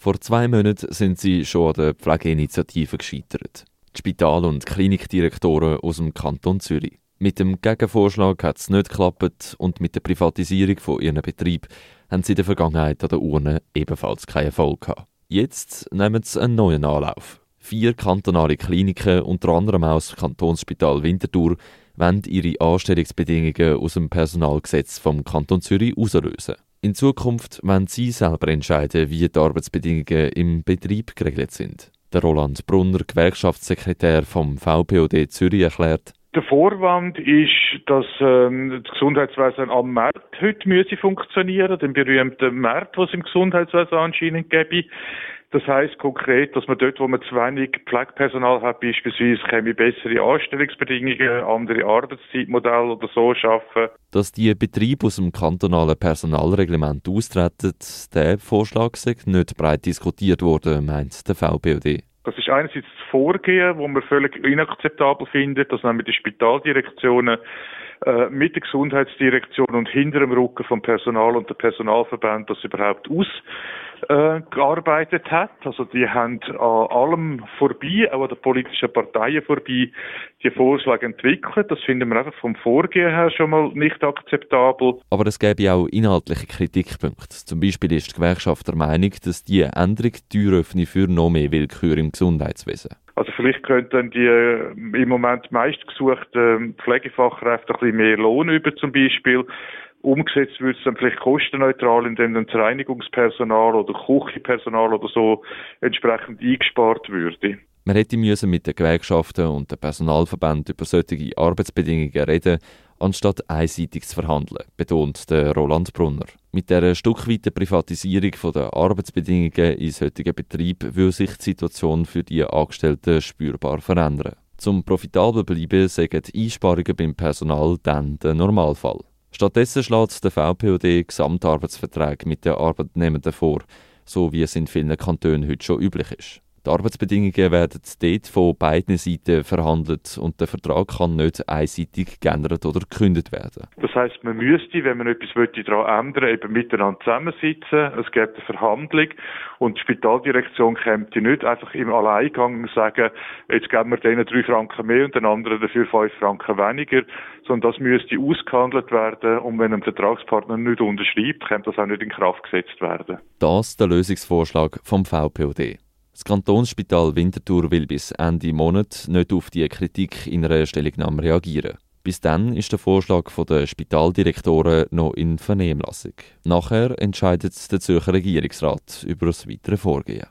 Vor zwei Monaten sind sie schon an der Pflegeinitiative gescheitert. Die Spital- und Klinikdirektoren aus dem Kanton Zürich. Mit dem Gegenvorschlag hat es nicht geklappt und mit der Privatisierung von ihrem Betrieb haben sie in der Vergangenheit an der Urne ebenfalls keinen Erfolg gehabt. Jetzt nehmen sie einen neuen Anlauf. Vier kantonale Kliniken, unter anderem auch das Kantonsspital Winterthur, wollen ihre Anstellungsbedingungen aus dem Personalgesetz vom Kanton Zürich auslösen. In Zukunft wollen sie selber entscheiden, wie die Arbeitsbedingungen im Betrieb geregelt sind. Der Roland Brunner, Gewerkschaftssekretär vom VPOD Zürich, erklärt, der Vorwand ist, dass ähm, das Gesundheitswesen am Markt heute müsse funktionieren, den berühmten Markt, was im Gesundheitswesen anscheinend gäbe. Das heißt konkret, dass man dort, wo man zu wenig Pflegepersonal hat, beispielsweise käme bessere Anstellungsbedingungen, andere Arbeitszeitmodelle oder so schaffen. Dass die Betriebe aus dem kantonalen Personalreglement austreten, der Vorschlag sei nicht breit diskutiert worden, meint der VBOD. Das ist einerseits das Vorgehen, wo man völlig inakzeptabel findet, dass nämlich die Spitaldirektionen äh, mit der Gesundheitsdirektion und hinter dem Rücken vom Personal und der Personalverband das überhaupt ausgearbeitet äh, hat. Also die haben an allem vorbei, auch an den politischen Parteien vorbei, die Vorschläge entwickelt. Das finden wir einfach vom Vorgehen her schon mal nicht akzeptabel. Aber es gäbe auch inhaltliche Kritikpunkte. Zum Beispiel ist die Gewerkschaft der Meinung, dass die Änderung die Tür öffne für noch mehr Willkür im Gesundheitswesen. Also vielleicht könnten die äh, im Moment meistgesuchten Pflegefachkräfte ein bisschen mehr Lohn über zum Beispiel. Umgesetzt wird es dann vielleicht kostenneutral, indem dann das Reinigungspersonal oder Küchenpersonal oder so entsprechend eingespart würde. Man hätte müssen mit den Gewerkschaften und den Personalverbänden über solche Arbeitsbedingungen reden, anstatt einseitig zu verhandeln, betont der Roland Brunner. Mit der stückweiten Privatisierung der Arbeitsbedingungen in solchen Betrieben will sich die Situation für die Angestellten spürbar verändern. Zum profitabel bleiben sagen Einsparungen beim Personal dann der Normalfall. Stattdessen schlägt der VPOD Gesamtarbeitsverträge mit den Arbeitnehmenden vor, so wie es in vielen Kantonen heute schon üblich ist. Die Arbeitsbedingungen werden dort von beiden Seiten verhandelt und der Vertrag kann nicht einseitig geändert oder gekündigt werden. Das heißt, man müsste, wenn man etwas daran ändern eben miteinander zusammensitzen. Es gibt eine Verhandlung und die Spitaldirektion käme nicht einfach im Alleingang sagen, jetzt geben wir denen drei Franken mehr und den anderen dafür fünf Franken weniger, sondern das müsste ausgehandelt werden und wenn ein Vertragspartner nicht unterschreibt, kann das auch nicht in Kraft gesetzt werden. Das ist der Lösungsvorschlag vom VPOD. Das Kantonsspital Winterthur will bis Ende Monat nicht auf die Kritik in einer Stellungnahme reagieren. Bis dann ist der Vorschlag der Spitaldirektoren noch in Vernehmlassung. Nachher entscheidet der Zürcher Regierungsrat über das weitere Vorgehen.